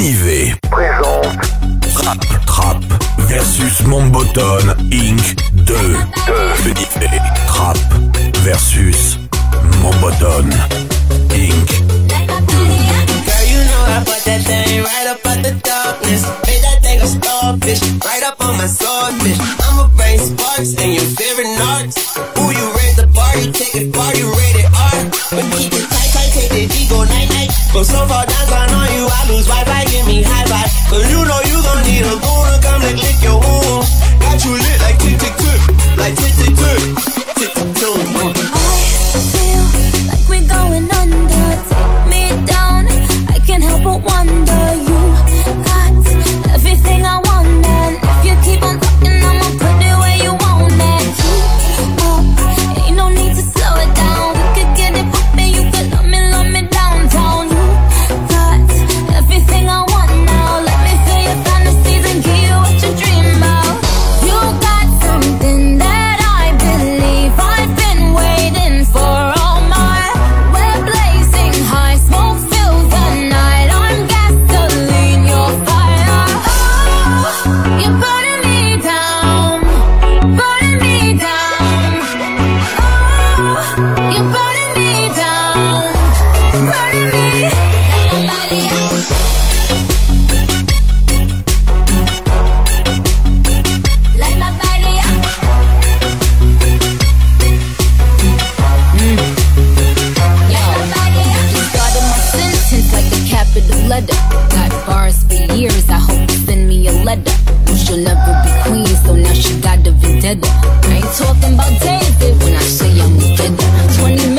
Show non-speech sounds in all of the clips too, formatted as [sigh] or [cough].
Ninive présente Trap Trap versus Inc. 2 2 Trap versus Inc. Girl, you know I put that thing right up at the darkness. Made that thing a starfish, right up on my swordfish. I'ma bring sparks and your favorite narcs. You raise the bar, take it far, you rated But keep it tight, tight, take go night, night. Go so far You together. You should never be queen, so now she got the vendetta. I ain't talking about David when I say I'm together. 20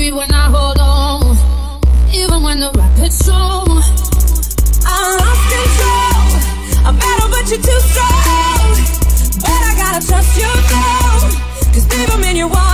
angry when I hold on, even when the rapids on. I lost control. I'm better, but you're too strong. But I gotta trust you now. Cause baby, man, you're wild.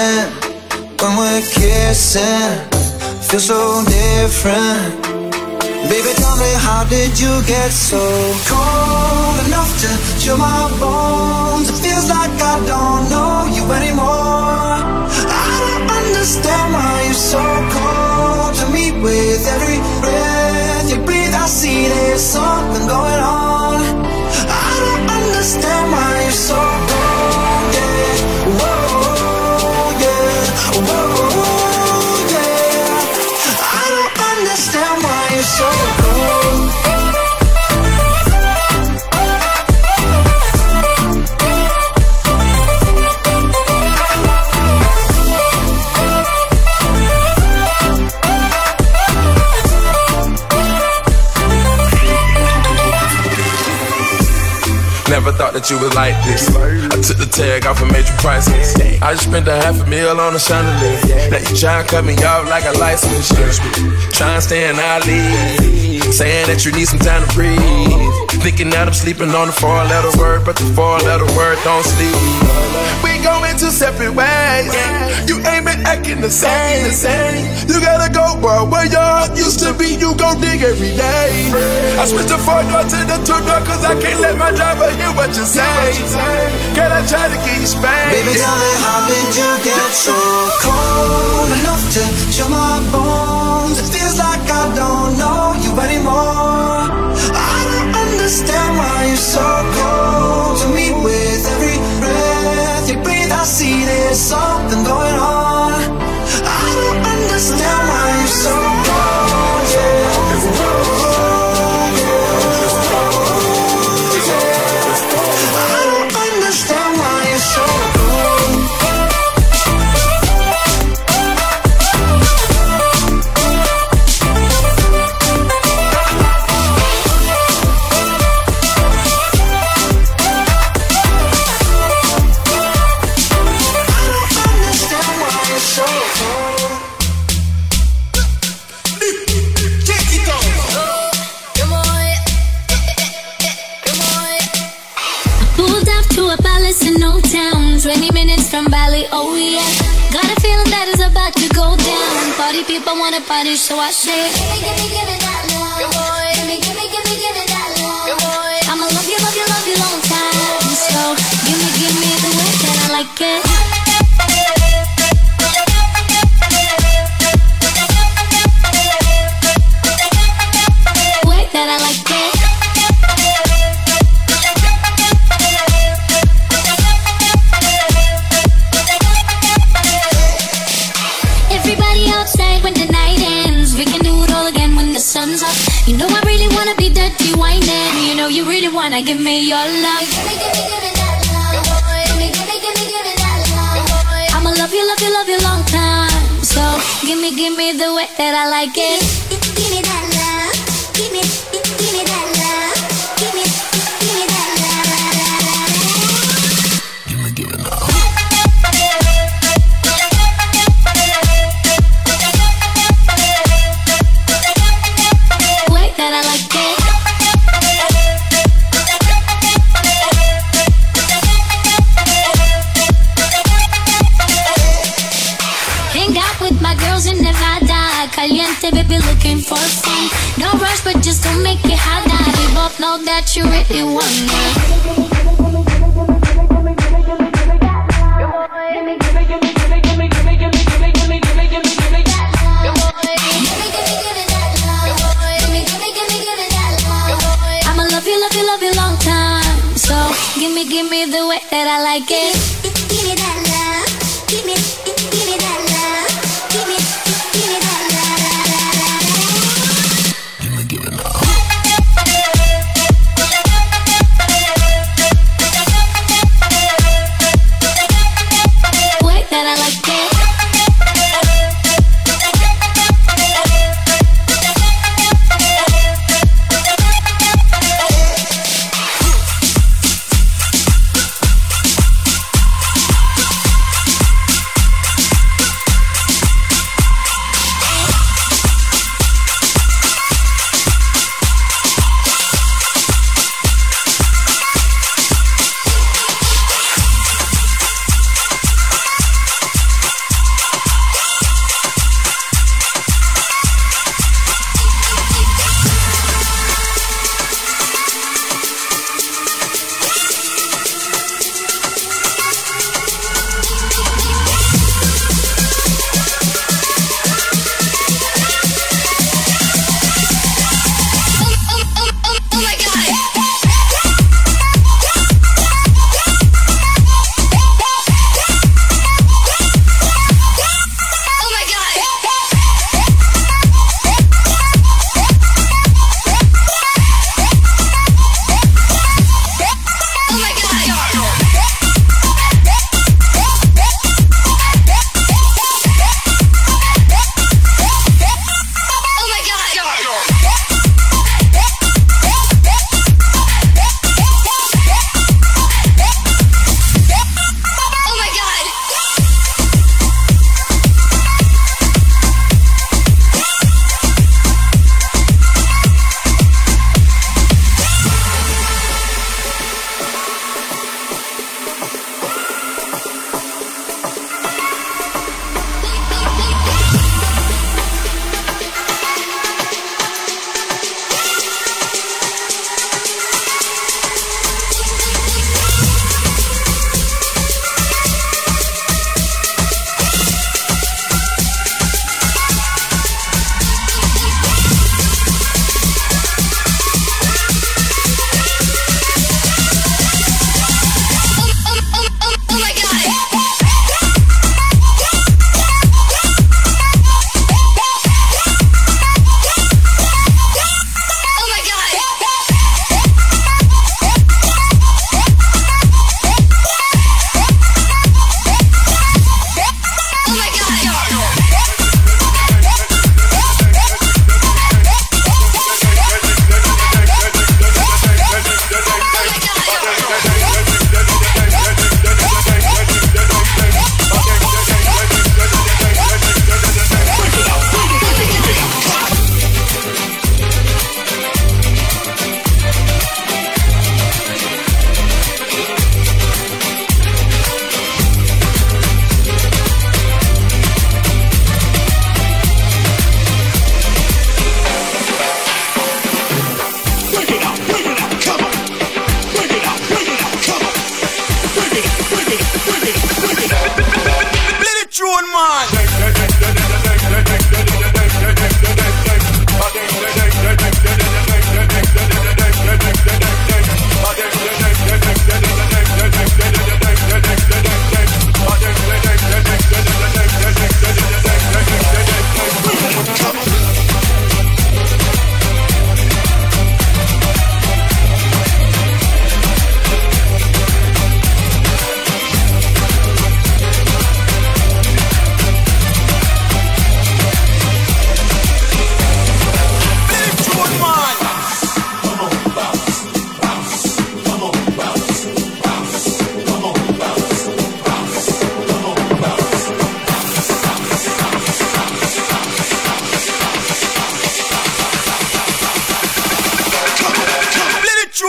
When we're kissing, feel so different. Baby, tell me how did you get so cold enough to chill my bones? It feels like I don't know you anymore. I don't understand why you're so cold to me. With every breath you breathe, I see there's something going on. I don't understand why you're so that you was like this. I took the tag off of major prices. I just spent a half a meal on a chandelier. Now you try and cut me off like a license. Try and stay in our league. Saying that you need some time to breathe. Thinking that I'm sleeping on the four letter word, but the four letter word don't sleep. We going two separate ways. You ain't been acting the same. You gotta go. Where your heart used to be, you gon' dig every day. I switched the four door to the two door, cause I can't let my driver hear what you say. Can I try to get you? Baby, tell me how did you get so cold enough to chill my bones? It feels like I don't know you anymore. I don't understand why you're so cold to me. With every breath you breathe, I see there's something going so I Gimme,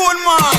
own man.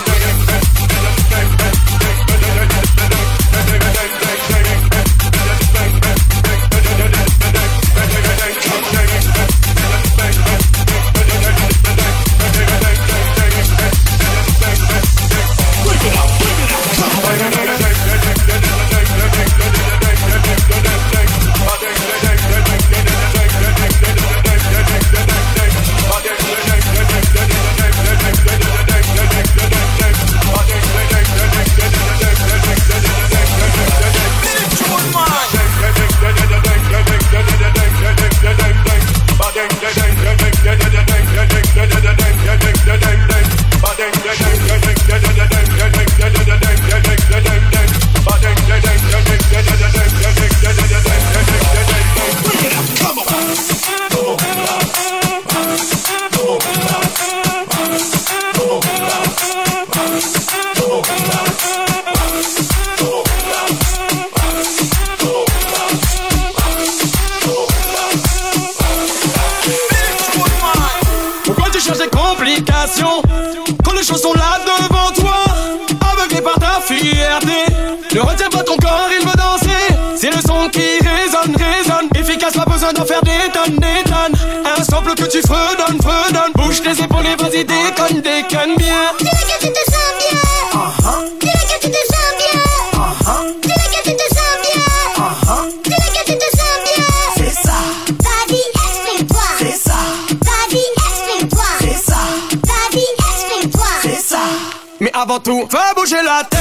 avant tout. Fais bouger la tête,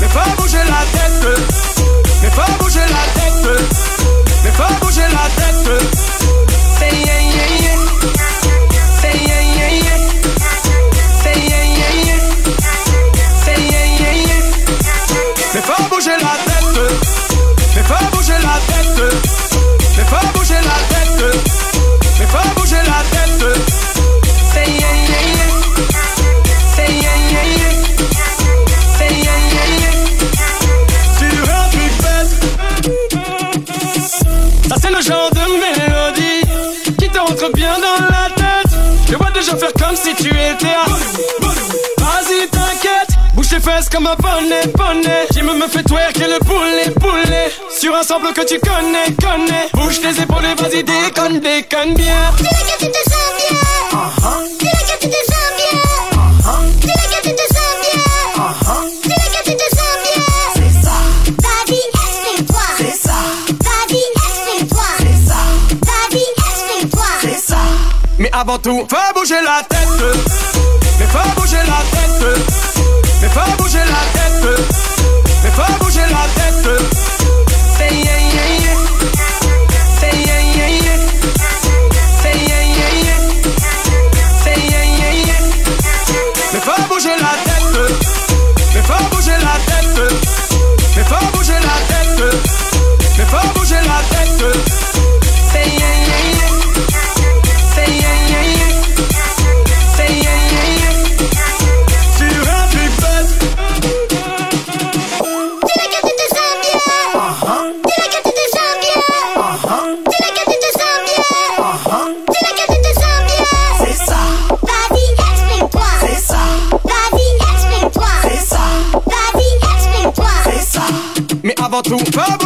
mais fais bouger la tête, mais fais bouger la tête, mais fais bouger la tête. comme un bonnet, bonnet. Jim me fait twerk le poulet, poulet. Sur un sample que tu connais, connais. Bouge tes épaules vas-y, déconne, déconne bien. La que tu te sens bien. La que tu te sens la la ça. C'est ça. Explique-toi. Ça. Explique-toi. Mais avant tout, fais bouger la tête. Mais fais bouger la tête. Fais bouger la tête. Superb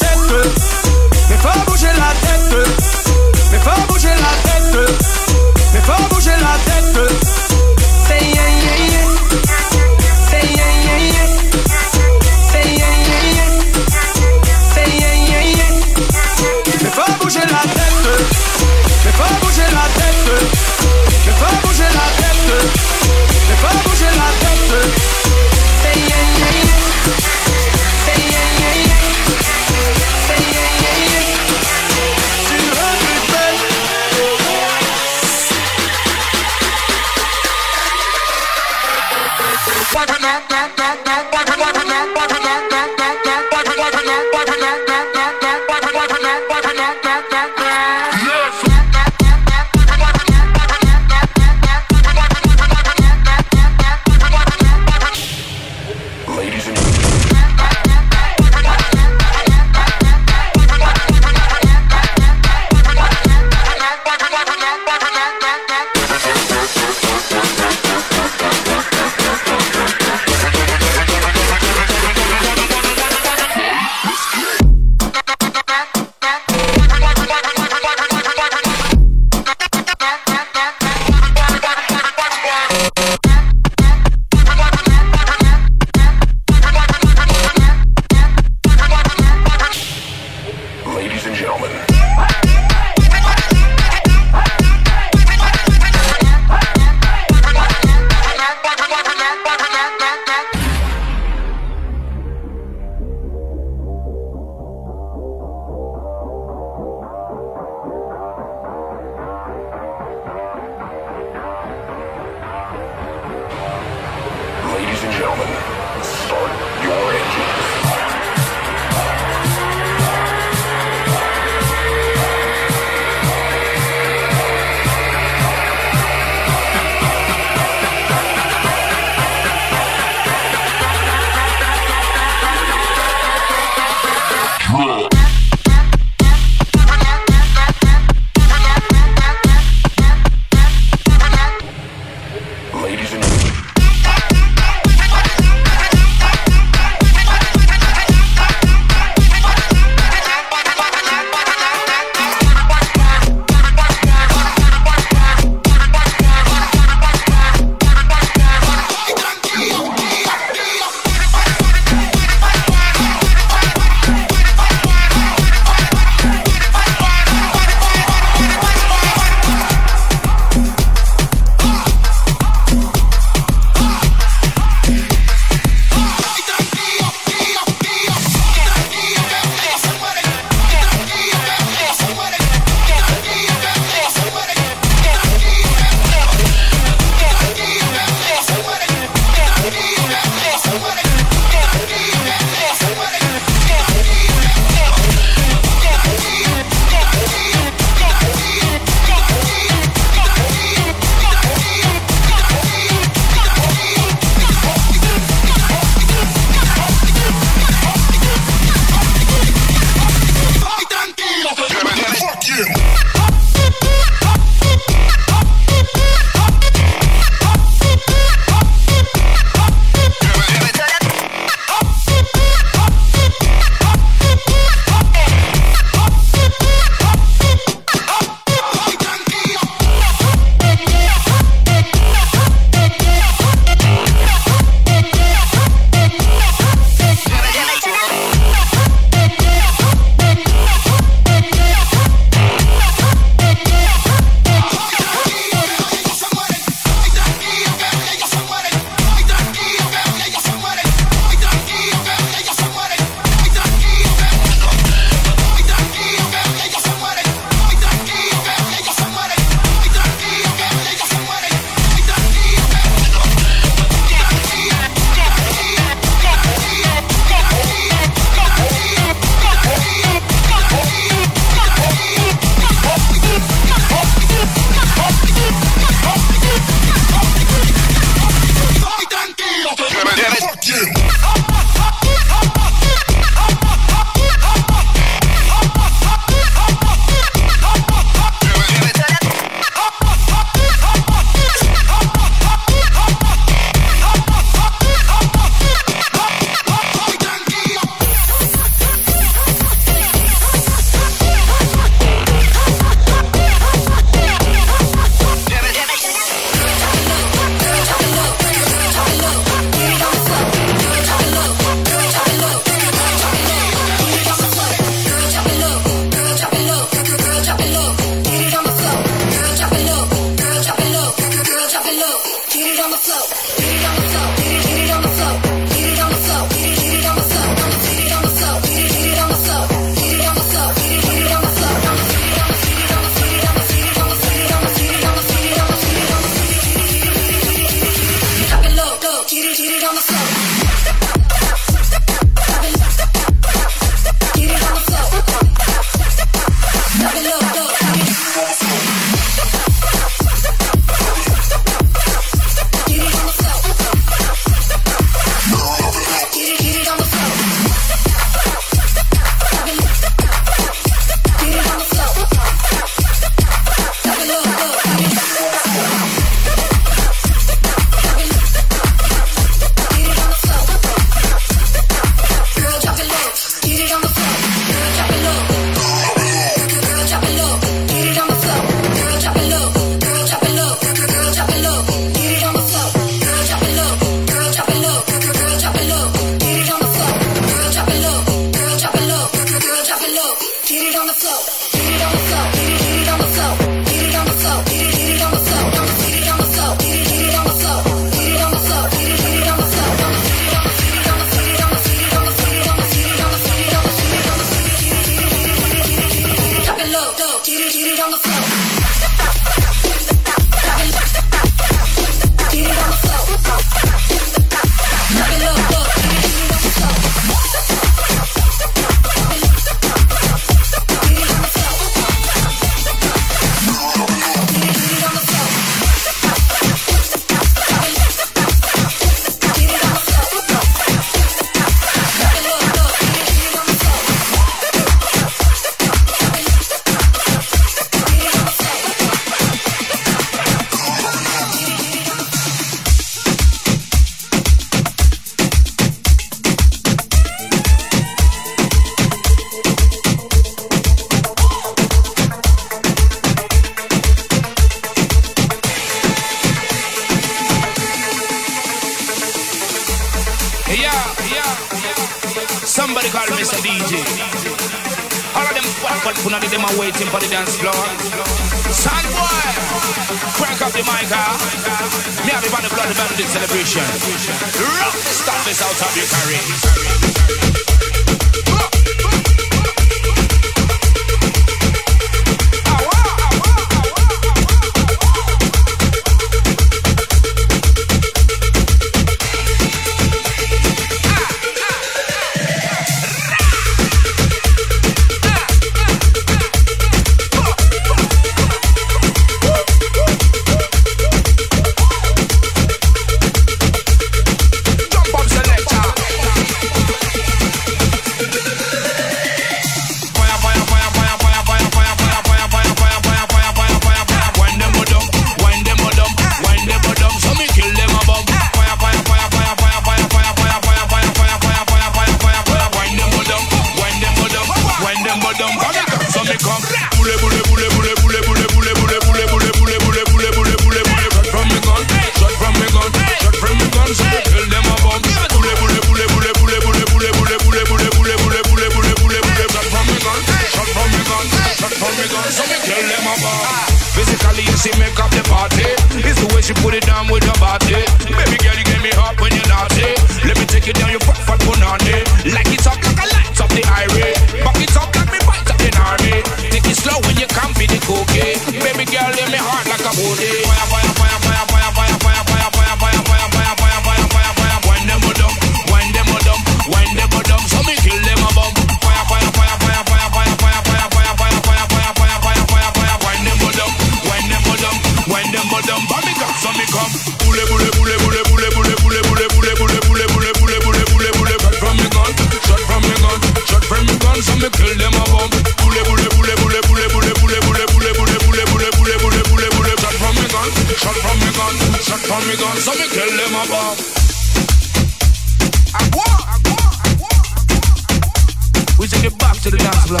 We should get back to the dance floor.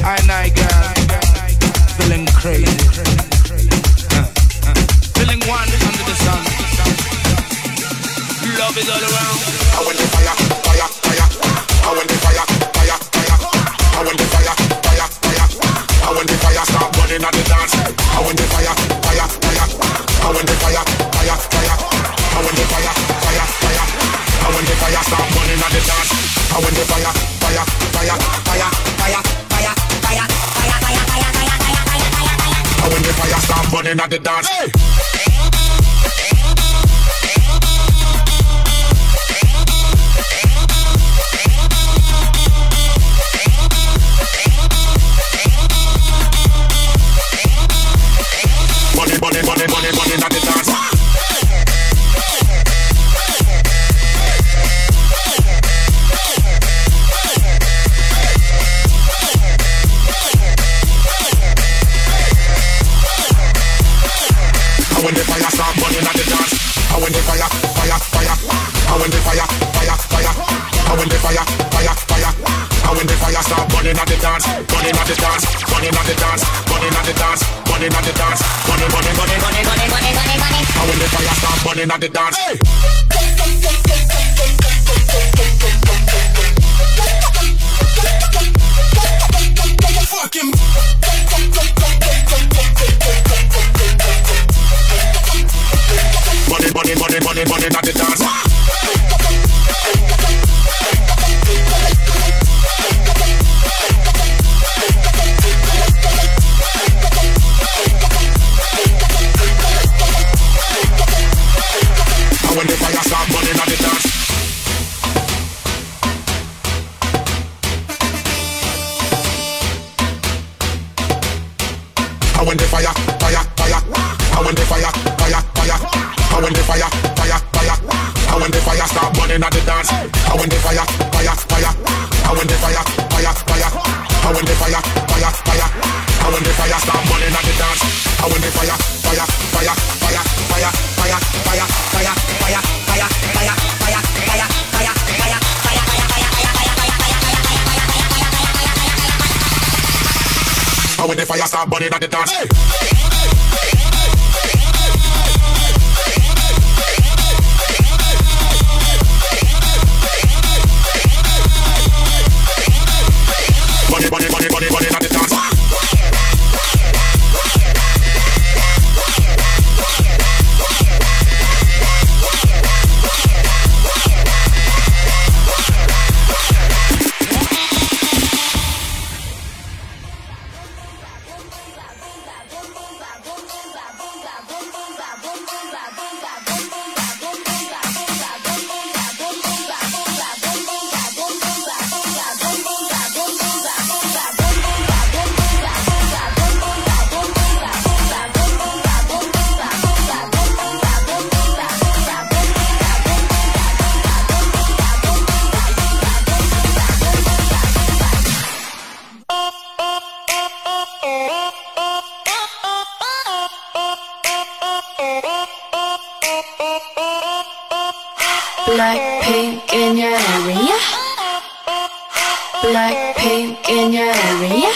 I and I, feeling crazy. Feeling one under the sun. Love is all around. I want the fire, fire, fire. I want the fire, fire, fire. I want the fire, fire, fire. The dance. I want the fire. inna the dance. And when the fire, fire, fire, fire, fire, fire, fire, fire, fire, fire, fire, fire, fire, fire, fire, fire, when the fire start burning at the dance. Hey! money not the dance, money not the dance, money not the dance, money not the dance, money, money, money, money, money, money, money, money. I will the fire start, money not the dance. Hey. Fucking. Money, money, money, money, money, not the dance. Start burning at the dance. Bunny, your area.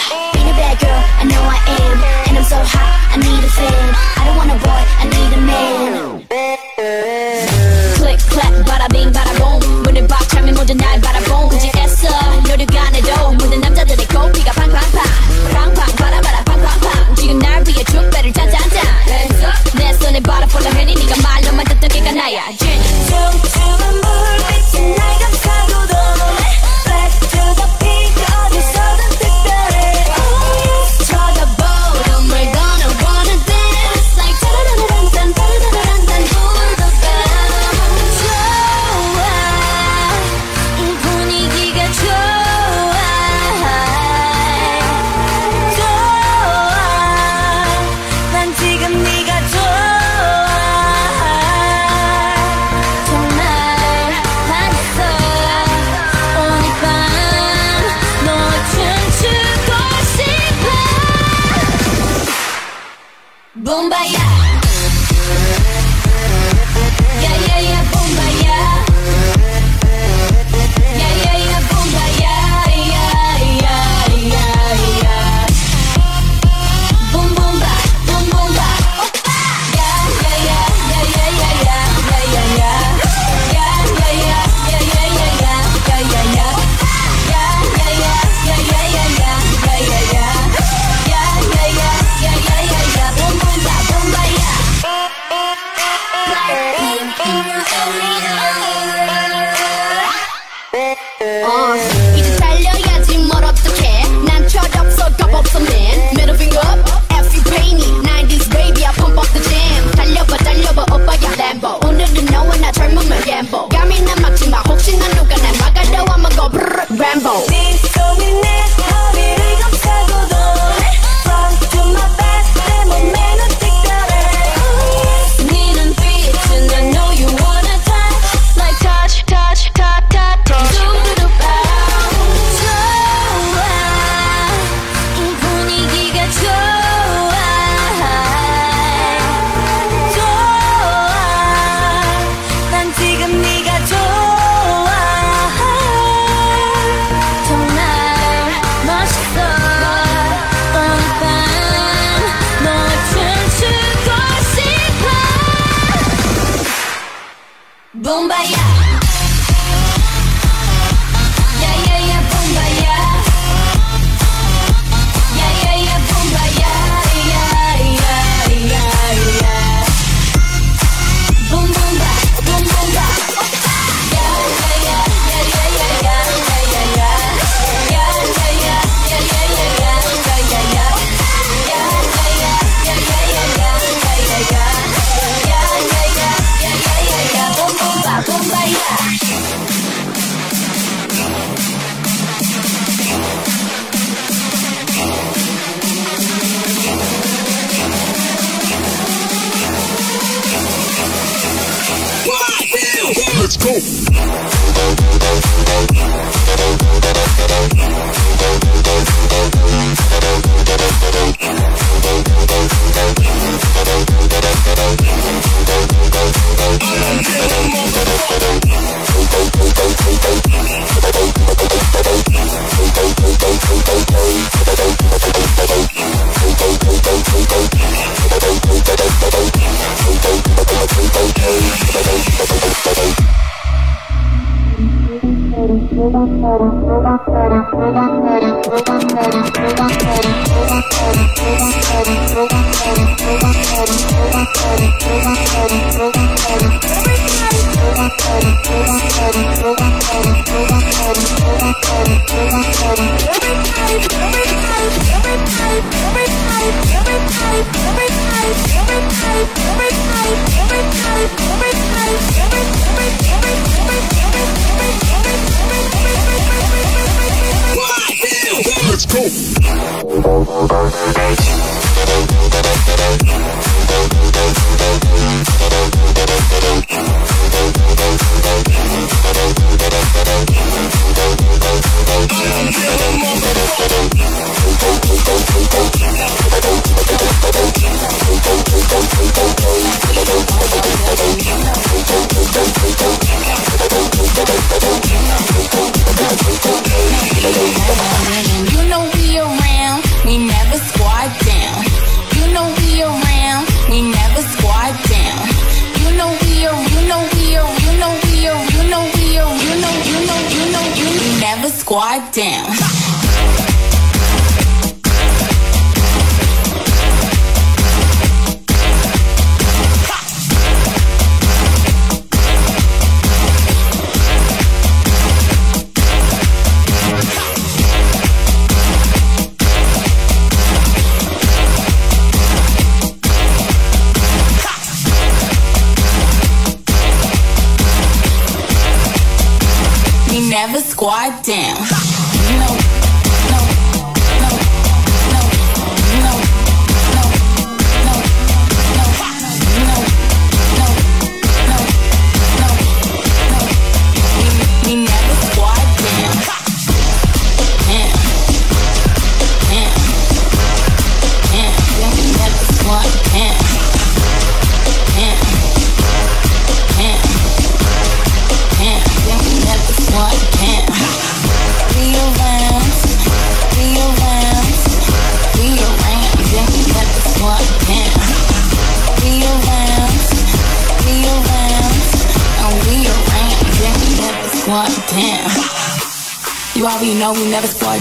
squad down.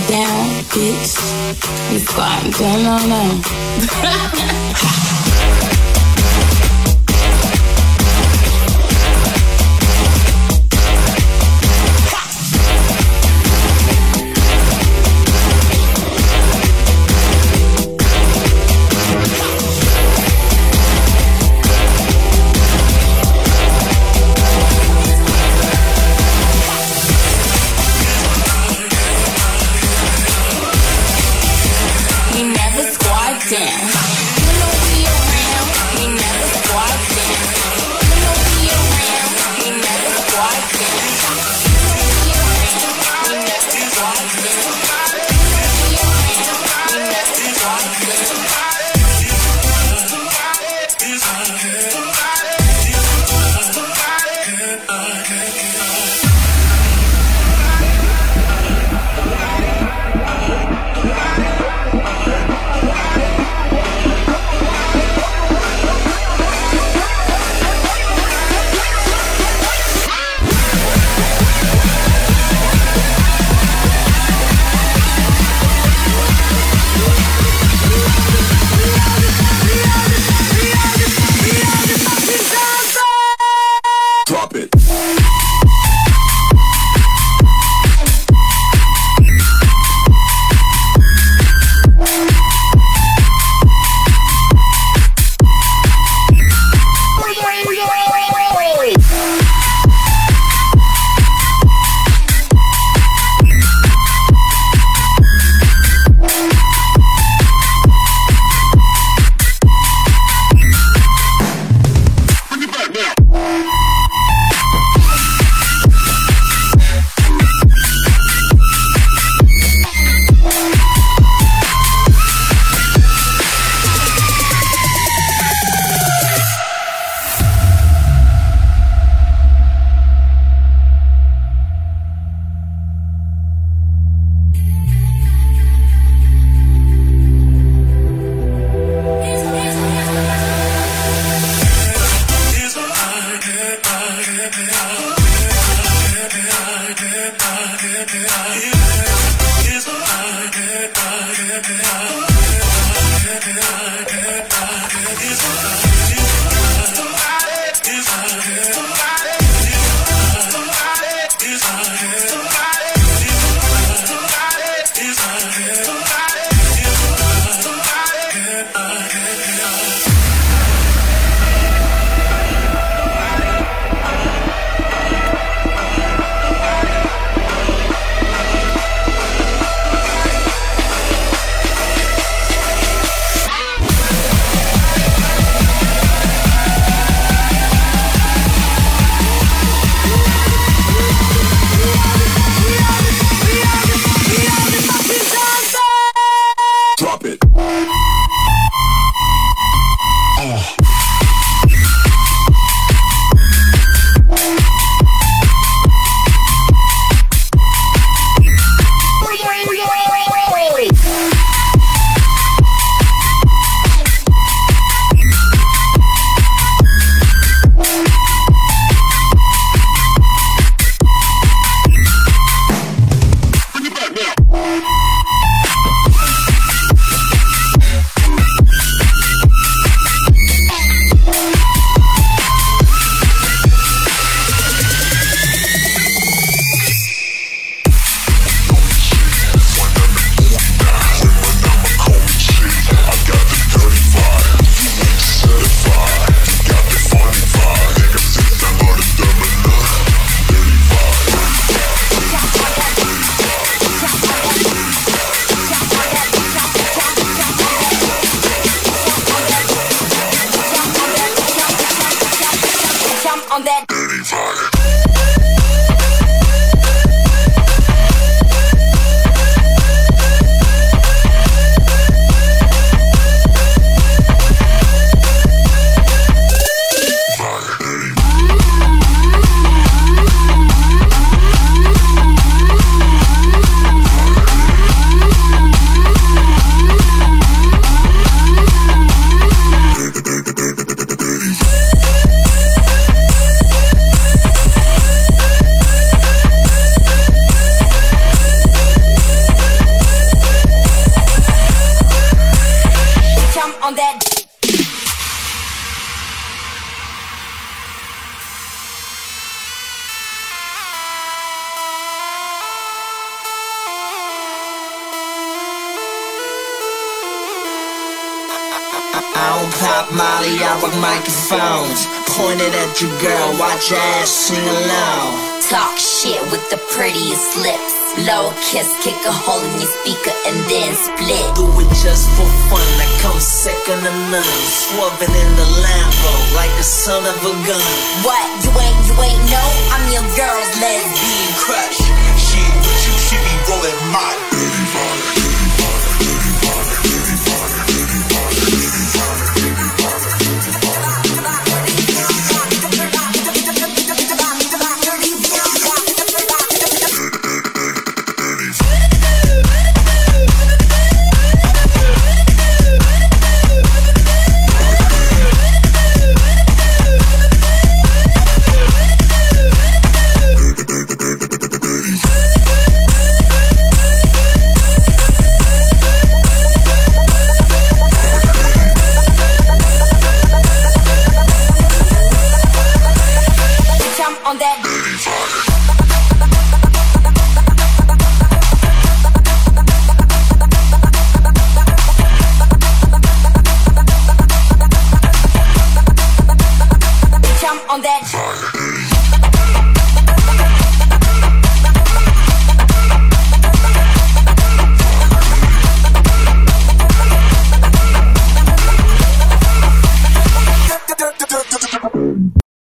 Down, bitch. We squat down, no, no. [laughs] pop Molly, I rock microphones. Pointed at your girl, watch your ass sing along. Talk shit with the prettiest lips. Low kiss, kick a hole in your speaker and then split. Do it just for fun, I come second to none. Swerving in the Lambo like the son of a gun. What? You ain't, you ain't know? I'm your girl's lesbian. Crushed, Shit, but you should be rolling my.